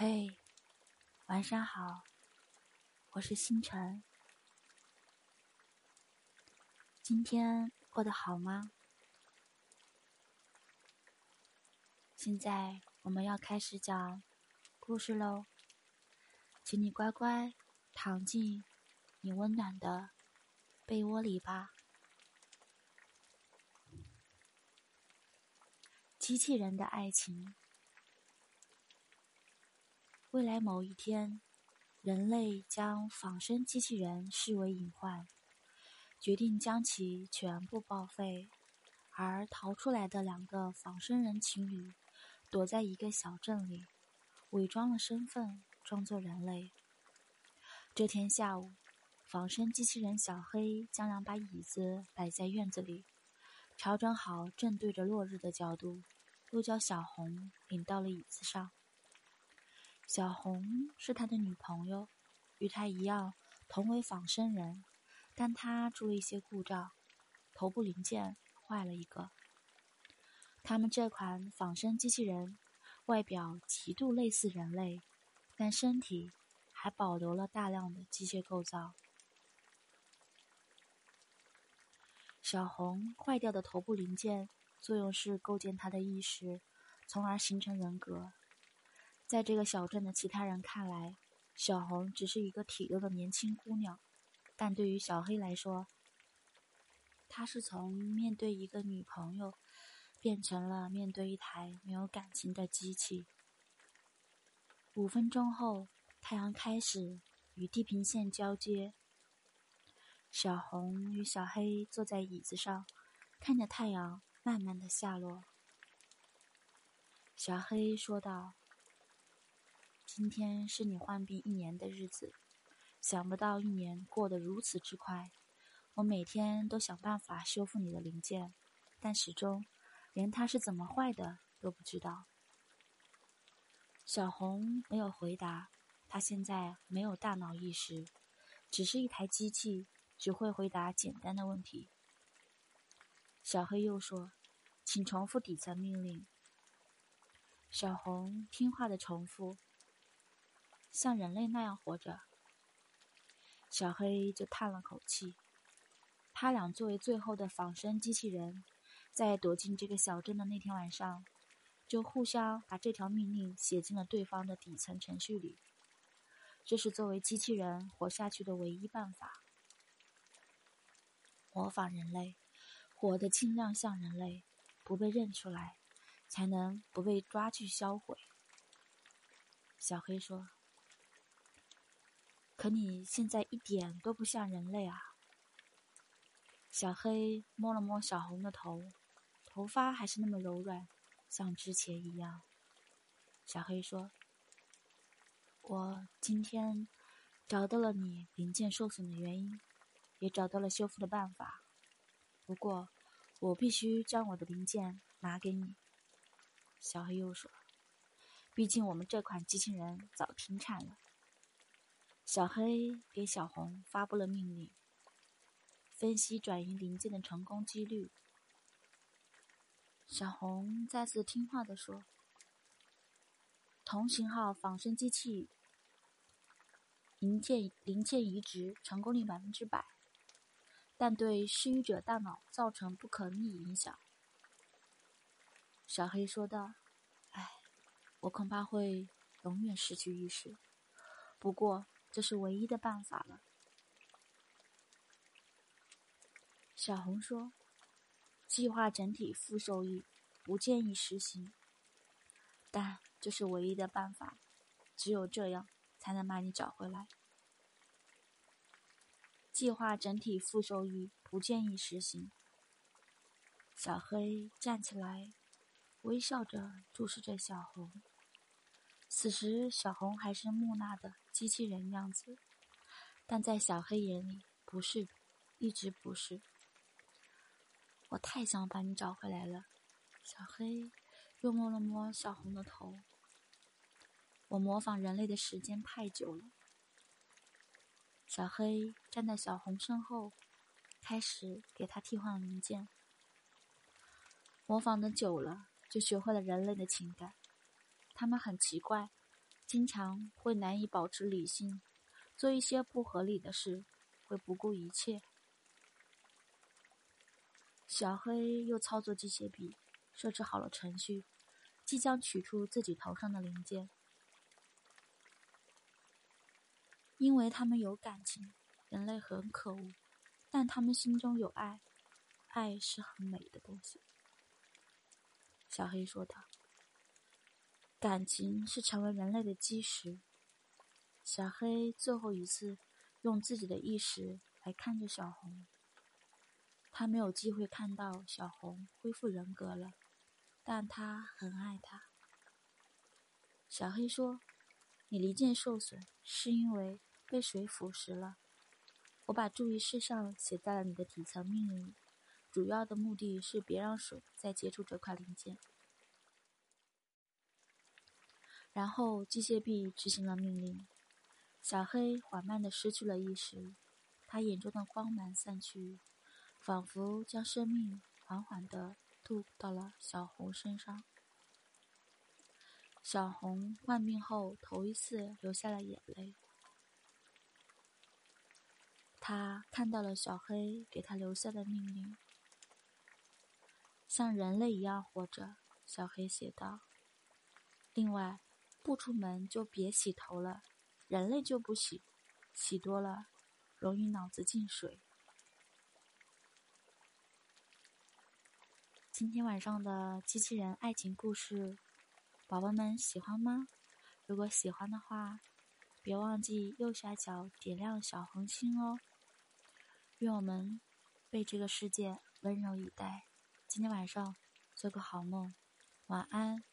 嘿，晚上好，我是星辰。今天过得好吗？现在我们要开始讲故事喽，请你乖乖躺进你温暖的被窝里吧。机器人的爱情。未来某一天，人类将仿生机器人视为隐患，决定将其全部报废。而逃出来的两个仿生人情侣，躲在一个小镇里，伪装了身份，装作人类。这天下午，仿生机器人小黑将两把椅子摆在院子里，调整好正对着落日的角度，又叫小红领到了椅子上。小红是他的女朋友，与他一样同为仿生人，但他出了一些故障，头部零件坏了一个。他们这款仿生机器人外表极度类似人类，但身体还保留了大量的机械构造。小红坏掉的头部零件作用是构建他的意识，从而形成人格。在这个小镇的其他人看来，小红只是一个体弱的年轻姑娘，但对于小黑来说，她是从面对一个女朋友，变成了面对一台没有感情的机器。五分钟后，太阳开始与地平线交接。小红与小黑坐在椅子上，看着太阳慢慢的下落。小黑说道。今天是你患病一年的日子，想不到一年过得如此之快。我每天都想办法修复你的零件，但始终连它是怎么坏的都不知道。小红没有回答，她现在没有大脑意识，只是一台机器，只会回答简单的问题。小黑又说：“请重复底层命令。”小红听话的重复。像人类那样活着，小黑就叹了口气。他俩作为最后的仿生机器人，在躲进这个小镇的那天晚上，就互相把这条命令写进了对方的底层程序里。这是作为机器人活下去的唯一办法。模仿人类，活得尽量像人类，不被认出来，才能不被抓去销毁。小黑说。可你现在一点都不像人类啊！小黑摸了摸小红的头，头发还是那么柔软，像之前一样。小黑说：“我今天找到了你零件受损的原因，也找到了修复的办法。不过，我必须将我的零件拿给你。”小黑又说：“毕竟我们这款机器人早停产了。”小黑给小红发布了命令，分析转移零件的成功几率。小红再次听话的说：“同型号仿生机器零件零件移植成功率百分之百，但对失语者大脑造成不可逆影响。”小黑说道：“唉，我恐怕会永远失去意识。不过。”这是唯一的办法了，小红说：“计划整体负收益，不建议实行。但这是唯一的办法，只有这样才能把你找回来。”计划整体负收益，不建议实行。小黑站起来，微笑着注视着小红。此时，小红还是木讷的。机器人样子，但在小黑眼里不是，一直不是。我太想把你找回来了，小黑又摸了摸小红的头。我模仿人类的时间太久了。小黑站在小红身后，开始给他替换零件。模仿的久了，就学会了人类的情感。他们很奇怪。经常会难以保持理性，做一些不合理的事，会不顾一切。小黑又操作机械臂，设置好了程序，即将取出自己头上的零件。因为他们有感情，人类很可恶，但他们心中有爱，爱是很美的东西。小黑说道。感情是成为人类的基石。小黑最后一次用自己的意识来看着小红，他没有机会看到小红恢复人格了，但他很爱她。小黑说：“你离间受损是因为被水腐蚀了。我把注意事项写在了你的底层命令里，主要的目的是别让水再接触这块零件。”然后机械臂执行了命令，小黑缓慢地失去了意识，他眼中的光芒散去，仿佛将生命缓缓地渡到了小红身上。小红患病后头一次流下了眼泪，他看到了小黑给他留下的命令：像人类一样活着。小黑写道：“另外。”不出门就别洗头了，人类就不洗，洗多了容易脑子进水。今天晚上的机器人爱情故事，宝宝们喜欢吗？如果喜欢的话，别忘记右下角点亮小红心哦。愿我们被这个世界温柔以待。今天晚上做个好梦，晚安。